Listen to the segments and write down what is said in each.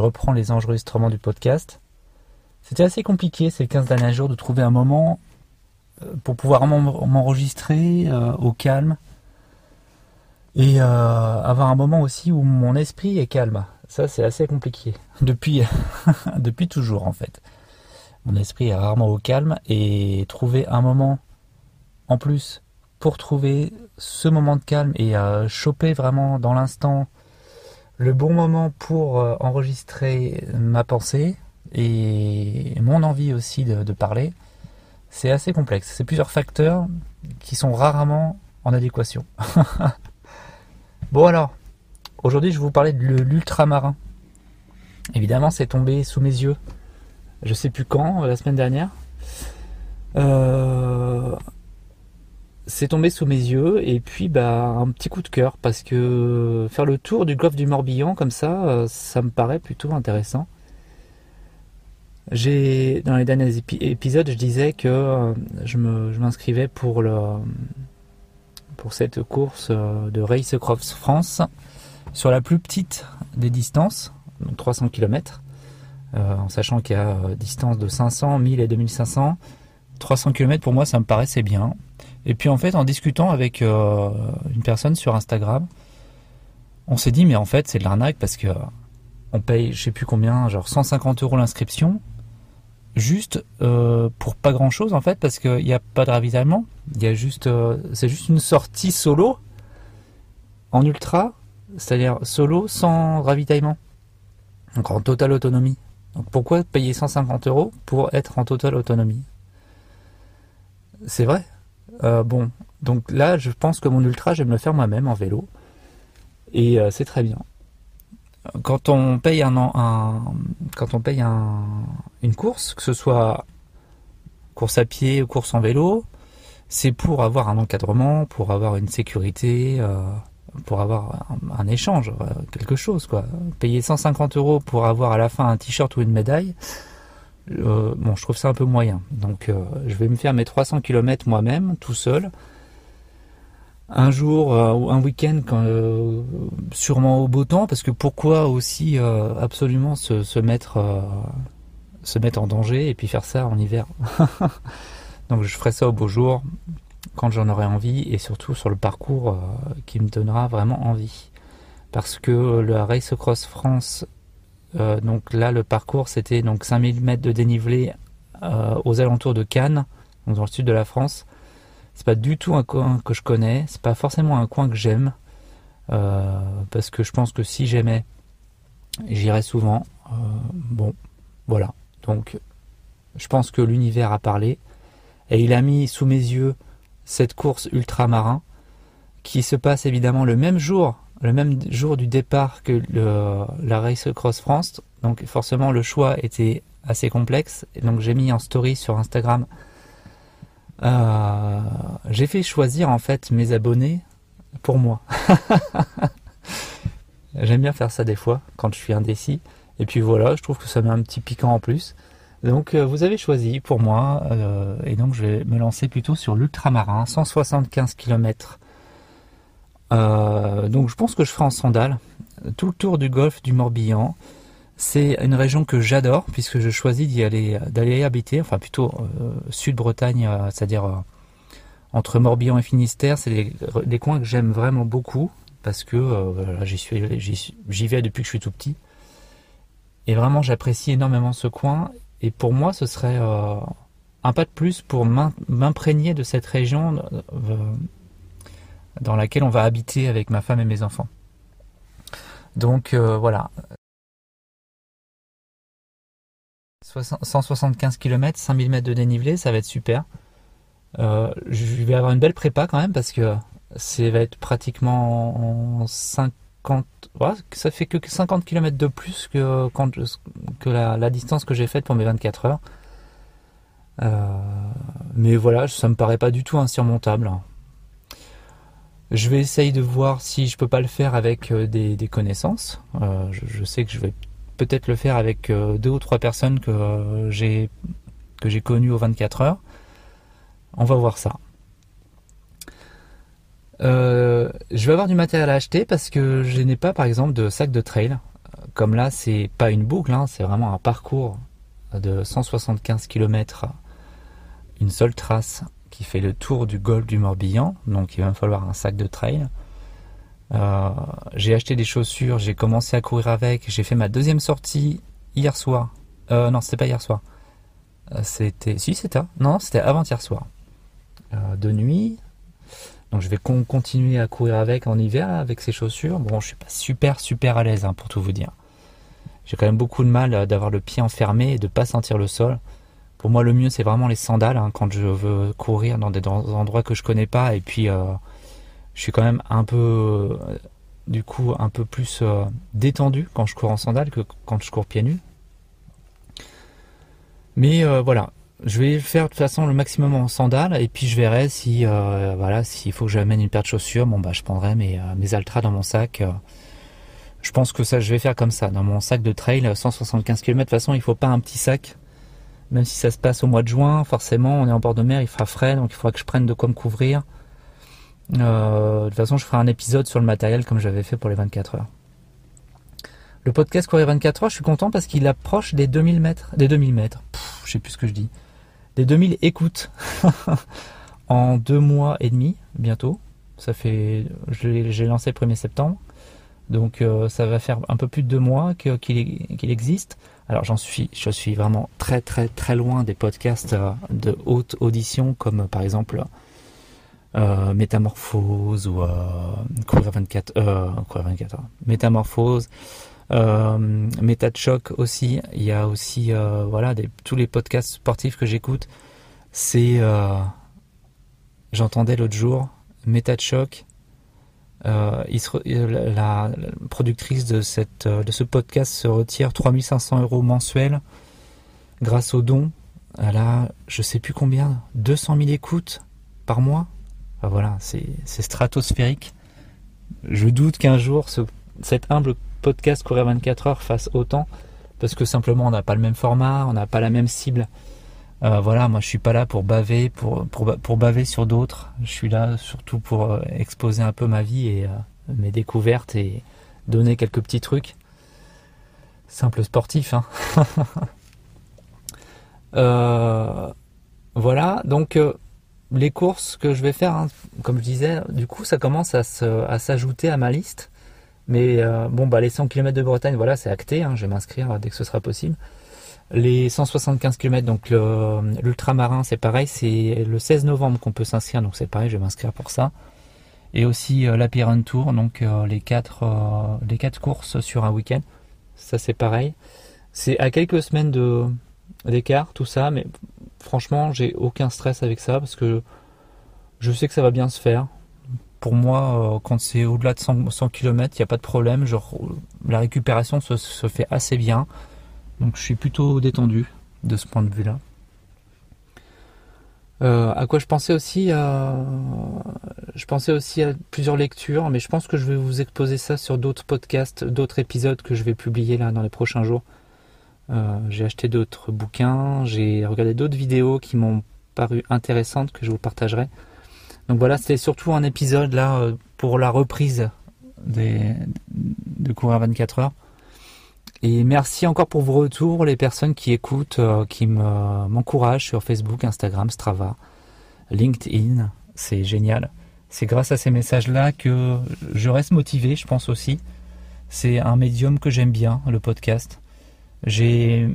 reprends les enregistrements du podcast. C'était assez compliqué ces 15 derniers jours de trouver un moment euh, pour pouvoir m'enregistrer euh, au calme et avoir un moment aussi où mon esprit est calme. Ça, c'est assez compliqué. Depuis, depuis toujours, en fait. Mon esprit est rarement au calme et trouver un moment en plus pour trouver ce moment de calme et choper vraiment dans l'instant le bon moment pour euh, enregistrer ma pensée et mon envie aussi de, parler, c'est assez complexe. C'est plusieurs facteurs qui sont rarement en adéquation. bon alors, aujourd'hui je vais vous parler de l'ultramarin. Évidemment, c'est tombé sous mes yeux. Je sais plus quand, la semaine dernière. Euh, c'est tombé sous mes yeux et puis bah un petit coup de cœur parce que faire le tour du golfe du Morbihan comme ça, euh, ça me paraît plutôt intéressant. J'ai dans les derniers épisodes, je disais que euh, je m'inscrivais pour cette course euh, de Race Cross France sur la plus petite des distances, donc 300 km, en sachant qu'il y a distance de 500, 1000 et 2500. 300 km pour moi ça me paraissait bien. Et puis en fait, en discutant avec euh, une personne sur Instagram, on s'est dit mais en fait c'est de l'arnaque parce que on paye je sais plus combien, genre 150 euros l'inscription, juste euh, pour pas grand chose en fait parce qu'il n'y a pas de ravitaillement, euh, c'est juste une sortie solo en ultra, c'est-à-dire solo sans ravitaillement, donc en totale autonomie. Donc pourquoi payer 150 euros pour être en totale autonomie? C'est vrai, euh, bon, donc là, je pense que mon ultra, je vais me le faire moi-même en vélo. Et euh, c'est très bien. Quand on paye un, quand on paye une course, que ce soit course à pied ou course en vélo, c'est pour avoir un encadrement, pour avoir une sécurité, euh, pour avoir un, un échange, quelque chose quoi. Payer 150 euros pour avoir à la fin un t-shirt ou une médaille, euh, bon, je trouve ça un peu moyen. Donc, euh, je vais me faire mes 300 km moi-même, tout seul. Un jour euh, ou un week-end, sûrement au beau temps, parce que pourquoi aussi absolument se, mettre, se mettre en danger et puis faire ça en hiver? Donc, je ferai ça au beau jour, quand j'en aurai envie, et surtout sur le parcours qui me donnera vraiment envie. Parce que le Race Cross France euh, donc là, le parcours, c'était donc 5000 mètres de dénivelé euh, aux alentours de Cannes, dans le sud de la France. C'est pas du tout un coin que je connais, c'est pas forcément un coin que j'aime, euh, parce que je pense que si j'aimais, j'irais souvent. bon, voilà. Donc, je pense que l'univers a parlé, et il a mis sous mes yeux cette course ultramarin, qui se passe évidemment le même jour le même jour du départ que la Race Cross France. Donc forcément le choix était assez complexe. Donc j'ai mis en story sur Instagram. Euh, j'ai fait choisir en fait mes abonnés pour moi. J'aime bien faire ça des fois quand je suis indécis. Et puis voilà, je trouve que ça met un petit piquant en plus. Donc euh, vous avez choisi pour moi. Euh, et donc je vais me lancer plutôt sur l'ultramarin, 175 km euh, donc je pense que je ferai en sandales tout le tour du golfe du Morbihan. C'est une région que j'adore puisque je choisis d'y aller, d'aller habiter, enfin plutôt euh, sud-Bretagne, euh, c'est-à-dire entre Morbihan et Finistère. C'est des, coins que j'aime vraiment beaucoup parce que j'y j'y vais depuis que je suis tout petit. Et vraiment, j'apprécie énormément ce coin. Et pour moi, ce serait un pas de plus pour m'imprégner de cette région dans laquelle on va habiter avec ma femme et mes enfants. Donc euh, voilà. 175 km, 5000 mètres de dénivelé, ça va être super. Euh, je vais avoir une belle prépa quand même parce que ça va être pratiquement en 50. ça fait que 50 km de plus que la, distance que j'ai faite pour mes 24 heures. Euh, mais voilà, ça me paraît pas du tout insurmontable. Je vais essayer de voir si je peux pas le faire avec euh, des, connaissances. Euh, je, sais que je vais peut-être le faire avec euh, deux ou trois personnes que j'ai que j'ai connues aux 24 heures. On va voir ça. je vais avoir du matériel à acheter parce que je n'ai pas par exemple de sac de trail comme là, c'est pas une boucle, hein, c'est vraiment un parcours de 175 km, une seule trace qui fait le tour du golfe du Morbihan, donc il va me falloir un sac de trail. Euh, j'ai acheté des chaussures, j'ai commencé à courir avec, j'ai fait ma deuxième sortie hier soir. Euh, non, c'était pas hier soir. Euh, c'était, si c'était, non, c'était avant-hier soir. de nuit. Donc je vais continuer à courir avec en hiver avec ces chaussures. Bon, je suis pas super super à l'aise hein, pour tout vous dire. J'ai quand même beaucoup de mal d'avoir le pied enfermé et de pas sentir le sol. Pour moi, le mieux c'est vraiment les sandales hein, quand je veux courir dans des, endroits que je connais pas et puis je suis quand même un peu, du coup, un peu plus euh, détendu quand je cours en sandales que quand je cours pieds nus. Mais euh, voilà, je vais faire de toute façon le maximum en sandales et puis je verrai si, euh, voilà, s'il faut que j'amène une paire de chaussures, bon bah je prendrai mes, mes ultras dans mon sac. je pense que ça, je vais faire comme ça, dans mon sac de trail, 175 km. De toute façon, il faut pas un petit sac. Même si ça se passe au mois de juin, forcément, on est en bord de mer, il fera frais, donc il faudra que je prenne de quoi me couvrir. Euh, de toute façon, je ferai un épisode sur le matériel comme j'avais fait pour les 24 heures. Le podcast Courir 24 heures, je suis content parce qu'il approche des 2000 mètres. Des 2000 mètres. je sais plus ce que je dis. Des 2000 écoutes. en deux mois et demi, bientôt. Ça fait, j'ai lancé le 1er septembre. Donc euh, ça va faire un peu plus de deux mois qu'il existe. Alors j'en suis, je suis vraiment très très très loin des podcasts euh, de haute audition comme par exemple euh, métamorphose ou euh, 24, euh, 24 Métamorphose, euh, choc aussi. Il y a aussi voilà tous les podcasts sportifs que j'écoute. C'est j'entendais l'autre jour Méta choc. Il la, la, productrice de cette de ce podcast se retire 3500 euros mensuels grâce aux dons. Elle a je sais plus combien 200 000 écoutes par mois voilà, c'est stratosphérique. Je doute qu'un jour cet humble podcast Courir 24 heures fasse autant parce que simplement on n'a pas le même format, on n'a pas la même cible. Euh, voilà, moi je suis pas là pour baver, sur d'autres. Je suis là surtout pour euh, exposer un peu ma vie et euh, mes découvertes et donner quelques petits trucs. Simple sportif, hein. voilà, donc les courses que je vais faire, hein, comme je disais, du coup, ça commence à, s'ajouter à ma liste. Mais bon, bah, les 100 km de Bretagne, voilà, c'est acté. Hein, je vais m'inscrire dès que ce sera possible. Les 175 km, donc l'ultramarin, c'est pareil. C'est le 16 novembre qu'on peut s'inscrire, donc c'est pareil, je vais m'inscrire pour ça. Et aussi euh, la Piran Tour, donc euh, les, quatre, les quatre courses sur un week-end. Ça, c'est pareil. C'est à quelques semaines d'écart, tout ça, mais franchement, j'ai aucun stress avec ça parce que je sais que ça va bien se faire. Pour moi, euh, quand c'est au-delà de 100, km, il n'y a pas de problème. Genre, la récupération se, fait assez bien. Donc je suis plutôt détendu de ce point de vue-là. Euh, à quoi je pensais aussi Je pensais aussi à plusieurs lectures, mais je pense que je vais vous exposer ça sur d'autres podcasts, d'autres épisodes que je vais publier là dans les prochains jours. Euh, j'ai acheté d'autres bouquins, j'ai regardé d'autres vidéos qui m'ont paru intéressantes que je vous partagerai. Donc voilà, c'était surtout un épisode là euh, pour la reprise de Courir 24 heures. Et merci encore pour vos retours, les personnes qui écoutent, euh, qui m'encouragent sur Facebook, Instagram, Strava, LinkedIn. C'est génial. C'est grâce à ces messages-là que je reste motivé, je pense aussi. C'est un médium que j'aime bien, le podcast. J'ai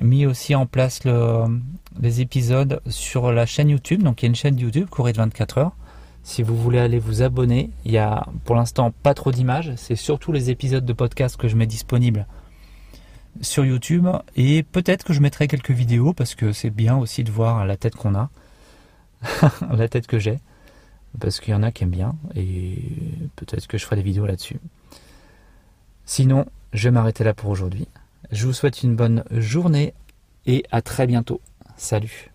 mis aussi en place le, les épisodes sur la chaîne YouTube. Donc il y a une chaîne YouTube, Courir de 24 heures. Si vous voulez aller vous abonner, il y a pour l'instant pas trop d'images. C'est surtout les épisodes de podcast que je mets disponibles sur YouTube. Et peut-être que je mettrai quelques vidéos parce que c'est bien aussi de voir la tête qu'on a. la tête que j'ai. Parce qu'il y en a qui aiment bien. Et peut-être que je ferai des vidéos là-dessus. Sinon, je vais m'arrêter là pour aujourd'hui. Je vous souhaite une bonne journée et à très bientôt. Salut